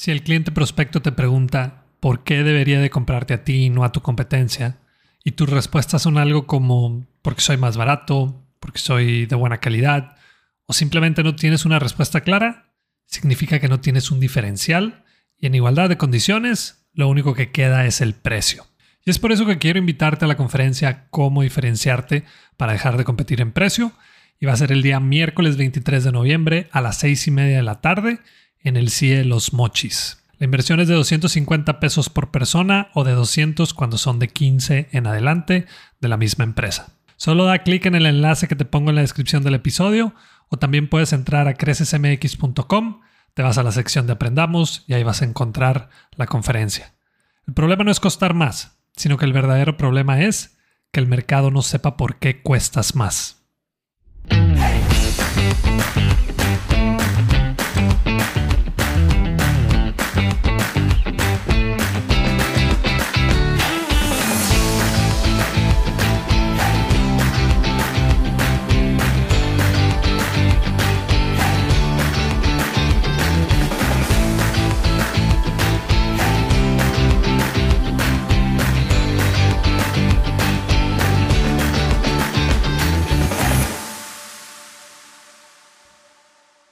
Si el cliente prospecto te pregunta por qué debería de comprarte a ti y no a tu competencia, y tus respuestas son algo como porque soy más barato, porque soy de buena calidad, o simplemente no tienes una respuesta clara, significa que no tienes un diferencial y en igualdad de condiciones, lo único que queda es el precio. Y es por eso que quiero invitarte a la conferencia Cómo diferenciarte para dejar de competir en precio. Y va a ser el día miércoles 23 de noviembre a las 6 y media de la tarde en el CIE Los Mochis. La inversión es de 250 pesos por persona o de 200 cuando son de 15 en adelante de la misma empresa. Solo da clic en el enlace que te pongo en la descripción del episodio o también puedes entrar a crecesmx.com, te vas a la sección de Aprendamos y ahí vas a encontrar la conferencia. El problema no es costar más, sino que el verdadero problema es que el mercado no sepa por qué cuestas más. Thank you.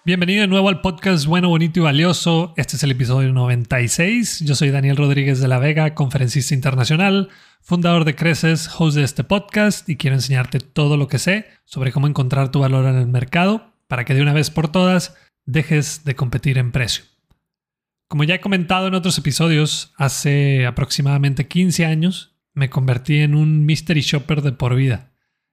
Bienvenido de nuevo al podcast Bueno, Bonito y Valioso. Este es el episodio 96. Yo soy Daniel Rodríguez de la Vega, conferencista internacional, fundador de Creces, host de este podcast y quiero enseñarte todo lo que sé sobre cómo encontrar tu valor en el mercado para que de una vez por todas dejes de competir en precio. Como ya he comentado en otros episodios, hace aproximadamente 15 años me convertí en un mystery shopper de por vida.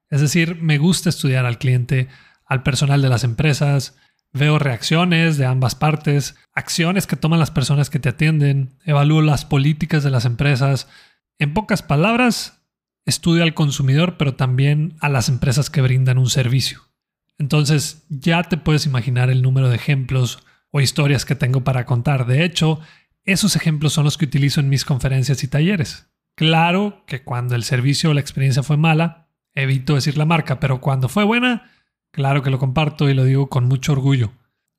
Es decir, me gusta estudiar al cliente, al personal de las empresas, Veo reacciones de ambas partes, acciones que toman las personas que te atienden, evalúo las políticas de las empresas. En pocas palabras, estudio al consumidor, pero también a las empresas que brindan un servicio. Entonces, ya te puedes imaginar el número de ejemplos o historias que tengo para contar. De hecho, esos ejemplos son los que utilizo en mis conferencias y talleres. Claro que cuando el servicio o la experiencia fue mala, evito decir la marca, pero cuando fue buena, Claro que lo comparto y lo digo con mucho orgullo.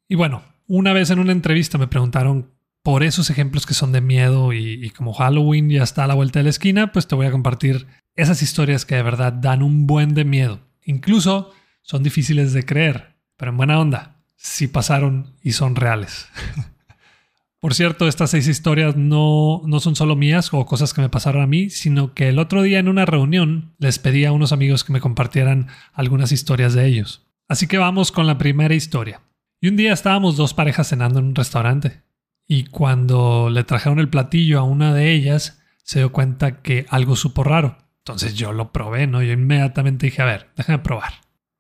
Y bueno, una vez en una entrevista me preguntaron por esos ejemplos que son de miedo y, como Halloween ya está a la vuelta de la esquina, pues te voy a compartir esas historias que de verdad dan un buen de miedo. Incluso son difíciles de creer, pero en buena onda, sí pasaron y son reales. Por cierto, estas seis historias no, no son solo mías o cosas que me pasaron a mí, sino que el otro día en una reunión les pedí a unos amigos que me compartieran algunas historias de ellos. Así que vamos con la primera historia. Y un día estábamos dos parejas cenando en un restaurante. Y cuando le trajeron el platillo a una de ellas, se dio cuenta que algo supo raro. Entonces yo lo probé, ¿no? Yo inmediatamente dije, a ver, déjame probar.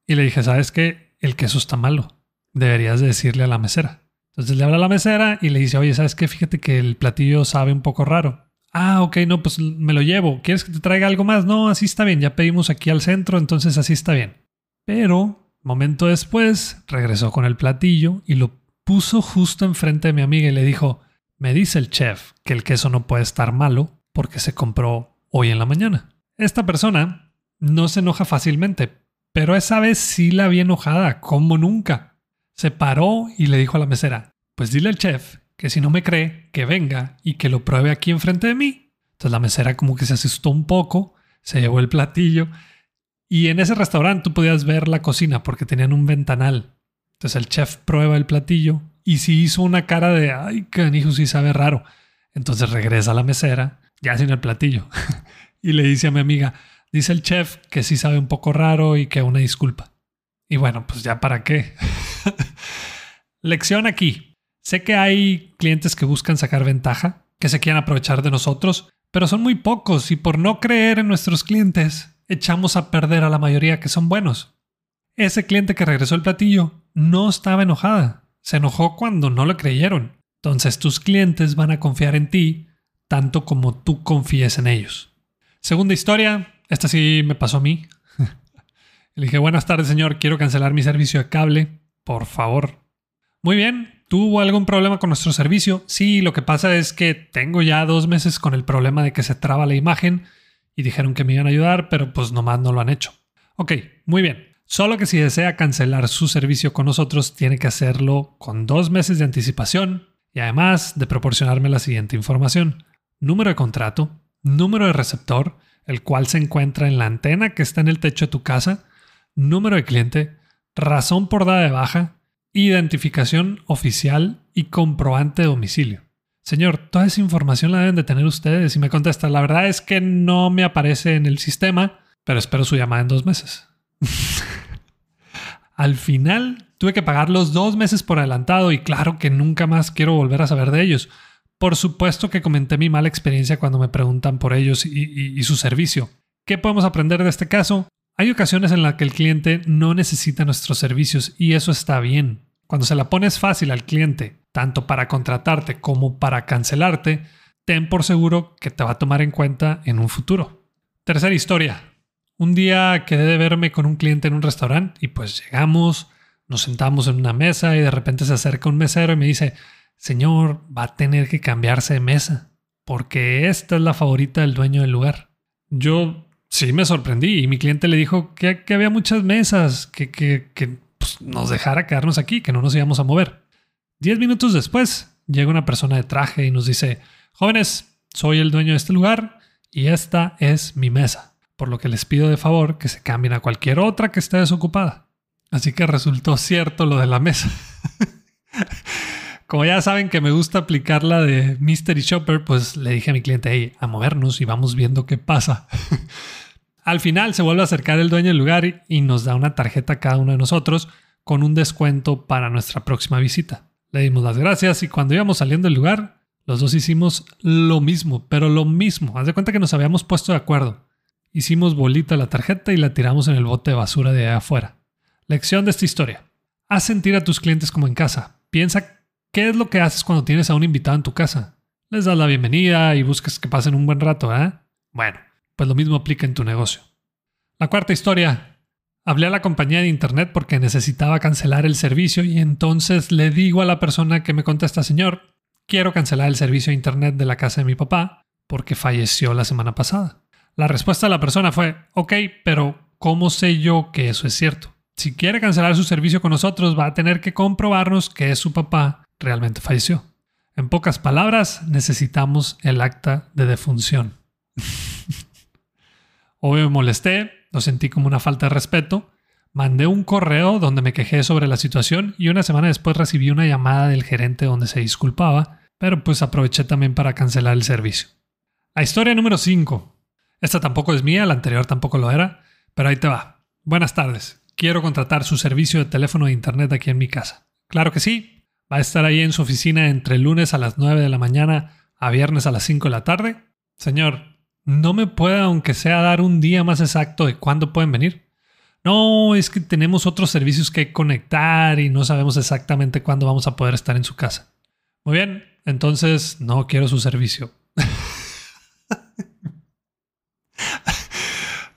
Y le dije, ¿sabes qué? El queso está malo. Deberías decirle a la mesera. Entonces le habla a la mesera y le dice, oye, ¿sabes qué? Fíjate que el platillo sabe un poco raro. Ah, ok, no, pues me lo llevo. ¿Quieres que te traiga algo más? No, así está bien. Ya pedimos aquí al centro, entonces así está bien. Pero Momento después, regresó con el platillo y lo puso justo enfrente de mi amiga y le dijo, me dice el chef que el queso no puede estar malo porque se compró hoy en la mañana. Esta persona no se enoja fácilmente, pero esa vez sí la vi enojada, como nunca. Se paró y le dijo a la mesera, pues dile al chef que si no me cree, que venga y que lo pruebe aquí enfrente de mí. Entonces la mesera como que se asustó un poco, se llevó el platillo y en ese restaurante tú podías ver la cocina porque tenían un ventanal. Entonces el chef prueba el platillo y si hizo una cara de, ay, canijo, sí sabe raro. Entonces regresa a la mesera, ya sin el platillo, y le dice a mi amiga, dice el chef que sí sabe un poco raro y que una disculpa. Y bueno, pues ya para qué. Lección aquí. Sé que hay clientes que buscan sacar ventaja, que se quieren aprovechar de nosotros, pero son muy pocos y por no creer en nuestros clientes, echamos a perder a la mayoría que son buenos. Ese cliente que regresó el platillo no estaba enojada, se enojó cuando no le creyeron. Entonces tus clientes van a confiar en ti tanto como tú confíes en ellos. Segunda historia, esta sí me pasó a mí. Le dije, buenas tardes señor, quiero cancelar mi servicio de cable, por favor. Muy bien, ¿tuvo algún problema con nuestro servicio? Sí, lo que pasa es que tengo ya dos meses con el problema de que se traba la imagen y dijeron que me iban a ayudar, pero pues nomás no lo han hecho. Ok, muy bien. Solo que si desea cancelar su servicio con nosotros, tiene que hacerlo con dos meses de anticipación y además de proporcionarme la siguiente información. Número de contrato, número de receptor, el cual se encuentra en la antena que está en el techo de tu casa, número de cliente, razón por dada de baja, identificación oficial y comprobante de domicilio. Señor, toda esa información la deben de tener ustedes y me contesta, la verdad es que no me aparece en el sistema, pero espero su llamada en dos meses. Al final tuve que pagar los dos meses por adelantado y claro que nunca más quiero volver a saber de ellos. Por supuesto que comenté mi mala experiencia cuando me preguntan por ellos y, y su servicio. ¿Qué podemos aprender de este caso? Hay ocasiones en las que el cliente no necesita nuestros servicios y eso está bien. Cuando se la pones fácil al cliente tanto para contratarte como para cancelarte, ten por seguro que te va a tomar en cuenta en un futuro. Tercera historia. Un día quedé de verme con un cliente en un restaurante y pues llegamos, nos sentamos en una mesa y de repente se acerca un mesero y me dice, señor, va a tener que cambiarse de mesa porque esta es la favorita del dueño del lugar. Yo sí me sorprendí y mi cliente le dijo que, había muchas mesas, que, que, pues, nos dejara quedarnos aquí, que no nos íbamos a mover. Diez minutos después, llega una persona de traje y nos dice, jóvenes, soy el dueño de este lugar y esta es mi mesa, por lo que les pido de favor que se cambien a cualquier otra que esté desocupada. Así que resultó cierto lo de la mesa. Como ya saben que me gusta aplicar la de Mystery Shopper, pues le dije a mi cliente, hey, a movernos y vamos viendo qué pasa. Al final se vuelve a acercar el dueño del lugar y nos da una tarjeta a cada uno de nosotros con un descuento para nuestra próxima visita. Le dimos las gracias y cuando íbamos saliendo del lugar, los dos hicimos lo mismo, pero lo mismo. Haz de cuenta que nos habíamos puesto de acuerdo. Hicimos bolita la tarjeta y la tiramos en el bote de basura de allá afuera. Lección de esta historia. Haz sentir a tus clientes como en casa. Piensa qué es lo que haces cuando tienes a un invitado en tu casa. Les das la bienvenida y buscas que pasen un buen rato, ¿eh? Bueno, pues lo mismo aplica en tu negocio. La cuarta historia. Hablé a la compañía de internet porque necesitaba cancelar el servicio y entonces le digo a la persona que me contesta, señor, quiero cancelar el servicio de internet de la casa de mi papá porque falleció la semana pasada. La respuesta de la persona fue, ok, pero ¿cómo sé yo que eso es cierto? Si quiere cancelar su servicio con nosotros, va a tener que comprobarnos que su papá realmente falleció. En pocas palabras, necesitamos el acta de defunción. Obvio me molesté, lo sentí como una falta de respeto. Mandé un correo donde me quejé sobre la situación y una semana después recibí una llamada del gerente donde se disculpaba, pero pues aproveché también para cancelar el servicio. La historia número 5. Esta tampoco es mía, la anterior tampoco lo era, pero ahí te va. Buenas tardes. Quiero contratar su servicio de teléfono de internet aquí en mi casa. Claro que sí. Va a estar ahí en su oficina entre lunes a las 9 de la mañana a viernes a las 5 de la tarde. Señor, ¿No me puede, aunque sea, dar un día más exacto de cuándo pueden venir? No, es que tenemos otros servicios que conectar y no sabemos exactamente cuándo vamos a poder estar en su casa. Muy bien, entonces no quiero su servicio.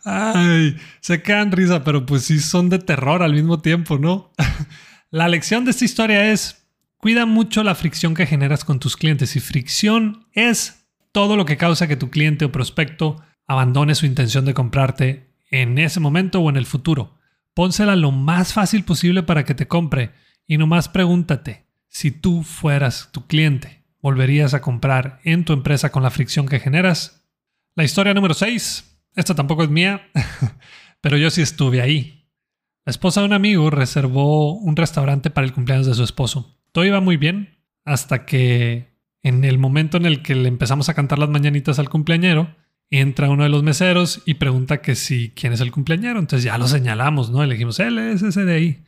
Ay, se quedan risa, pero pues sí son de terror al mismo tiempo, ¿no? la lección de esta historia es, cuida mucho la fricción que generas con tus clientes y fricción es todo lo que causa que tu cliente o prospecto abandone su intención de comprarte en ese momento o en el futuro. Pónsela lo más fácil posible para que te compre y nomás pregúntate, si tú fueras tu cliente, ¿volverías a comprar en tu empresa con la fricción que generas? La historia número 6, esta tampoco es mía, pero yo sí estuve ahí. La esposa de un amigo reservó un restaurante para el cumpleaños de su esposo. Todo iba muy bien hasta que en el momento en el que le empezamos a cantar las mañanitas al cumpleañero, entra uno de los meseros y pregunta que si quién es el cumpleañero. Entonces ya lo señalamos, ¿no? Elegimos, él es ese de ahí.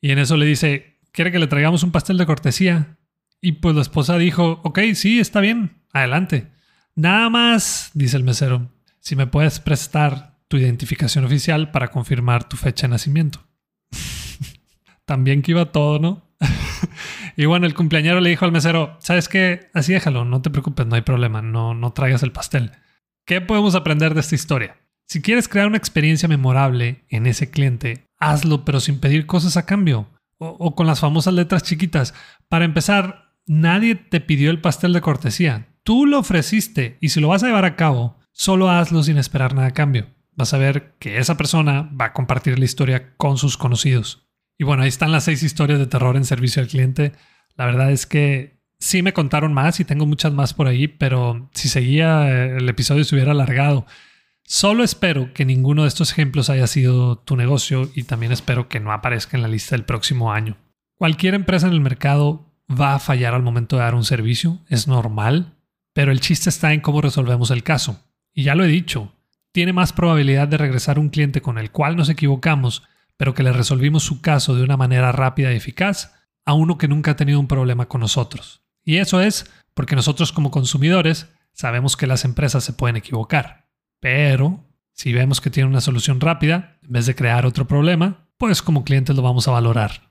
Y en eso le dice, ¿quiere que le traigamos un pastel de cortesía? Y pues la esposa dijo, ok, sí, está bien, adelante. Nada más, dice el mesero, si me puedes prestar tu identificación oficial para confirmar tu fecha de nacimiento. También que iba todo, ¿no? y bueno, el cumpleañero le dijo al mesero, ¿sabes qué? Así déjalo, no te preocupes, no hay problema, no, no traigas el pastel. ¿Qué podemos aprender de esta historia? Si quieres crear una experiencia memorable en ese cliente, hazlo pero sin pedir cosas a cambio. O, o con las famosas letras chiquitas. Para empezar, nadie te pidió el pastel de cortesía. Tú lo ofreciste y si lo vas a llevar a cabo, solo hazlo sin esperar nada a cambio. Vas a ver que esa persona va a compartir la historia con sus conocidos. Y bueno, ahí están las seis historias de terror en servicio al cliente. La verdad es que Sí me contaron más y tengo muchas más por ahí, pero si seguía eh, el episodio se hubiera alargado. Solo espero que ninguno de estos ejemplos haya sido tu negocio y también espero que no aparezca en la lista del próximo año. Cualquier empresa en el mercado va a fallar al momento de dar un servicio, es normal, pero el chiste está en cómo resolvemos el caso. Y ya lo he dicho, tiene más probabilidad de regresar un cliente con el cual nos equivocamos, pero que le resolvimos su caso de una manera rápida y eficaz, a uno que nunca ha tenido un problema con nosotros. Y eso es porque nosotros como consumidores sabemos que las empresas se pueden equivocar. Pero si vemos que tiene una solución rápida, en vez de crear otro problema, pues como clientes lo vamos a valorar.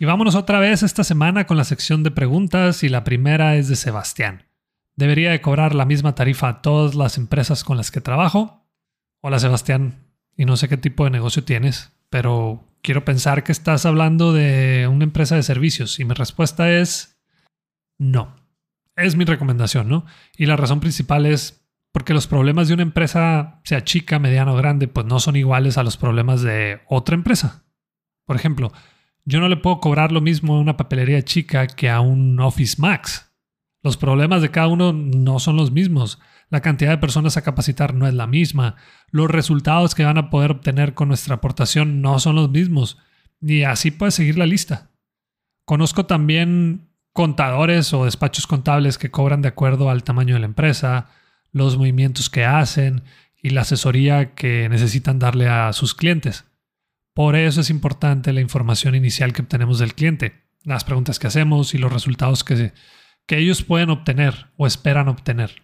Y vámonos otra vez esta semana con la sección de preguntas y la primera es de Sebastián. ¿Debería de cobrar la misma tarifa a todas las empresas con las que trabajo? Hola Sebastián, y no sé qué tipo de negocio tienes, pero quiero pensar que estás hablando de una empresa de servicios y mi respuesta es no. Es mi recomendación, ¿no? Y la razón principal es porque los problemas de una empresa, sea chica, mediana o grande, pues no son iguales a los problemas de otra empresa. Por ejemplo, yo no le puedo cobrar lo mismo a una papelería chica que a un Office Max. Los problemas de cada uno no son los mismos. La cantidad de personas a capacitar no es la misma. Los resultados que van a poder obtener con nuestra aportación no son los mismos. Y así puede seguir la lista. Conozco también contadores o despachos contables que cobran de acuerdo al tamaño de la empresa, los movimientos que hacen y la asesoría que necesitan darle a sus clientes. Por eso es importante la información inicial que obtenemos del cliente, las preguntas que hacemos y los resultados que, que ellos pueden obtener o esperan obtener.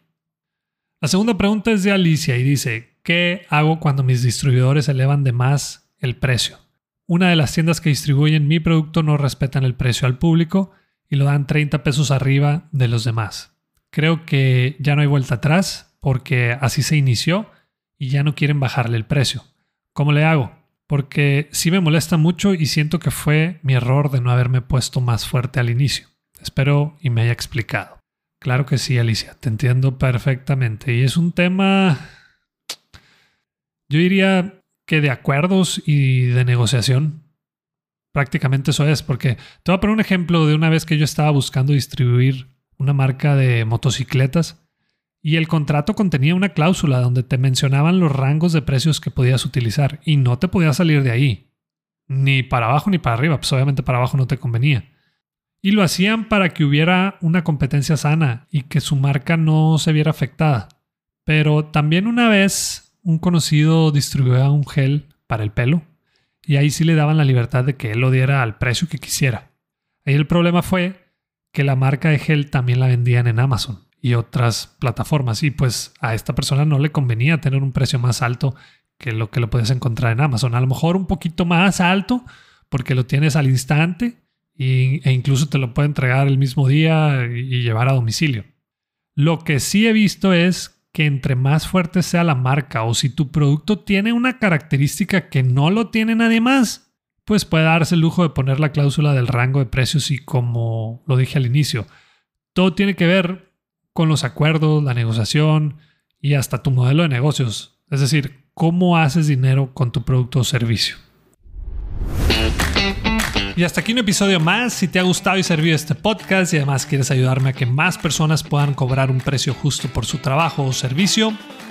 La segunda pregunta es de Alicia y dice, ¿qué hago cuando mis distribuidores elevan de más el precio? Una de las tiendas que distribuyen mi producto no respetan el precio al público y lo dan 30 pesos arriba de los demás. Creo que ya no hay vuelta atrás porque así se inició y ya no quieren bajarle el precio. ¿Cómo le hago? porque sí me molesta mucho y siento que fue mi error de no haberme puesto más fuerte al inicio. Espero y me haya explicado. Claro que sí, Alicia, te entiendo perfectamente. Y es un tema, yo diría que de acuerdos y de negociación. Prácticamente eso es, porque te voy a poner un ejemplo de una vez que yo estaba buscando distribuir una marca de motocicletas y el contrato contenía una cláusula donde te mencionaban los rangos de precios que podías utilizar y no te podías salir de ahí. Ni para abajo ni para arriba, pues obviamente para abajo no te convenía. Y lo hacían para que hubiera una competencia sana y que su marca no se viera afectada. Pero también una vez un conocido distribuía un gel para el pelo y ahí sí le daban la libertad de que él lo diera al precio que quisiera. Ahí el problema fue que la marca de gel también la vendían en Amazon y otras plataformas. Y pues a esta persona no le convenía tener un precio más alto que lo que lo puedes encontrar en Amazon. A lo mejor un poquito más alto porque lo tienes al instante e incluso te lo puede entregar el mismo día y llevar a domicilio. Lo que sí he visto es que entre más fuerte sea la marca o si tu producto tiene una característica que no lo tiene nadie más, pues puede darse el lujo de poner la cláusula del rango de precios y como lo dije al inicio, todo tiene que ver con los acuerdos, la negociación y hasta tu modelo de negocios. Es decir, cómo haces dinero con tu producto o servicio. Y hasta aquí un episodio más. Si te ha gustado y servido este podcast y además quieres ayudarme a que más personas puedan cobrar un precio justo por su trabajo o servicio,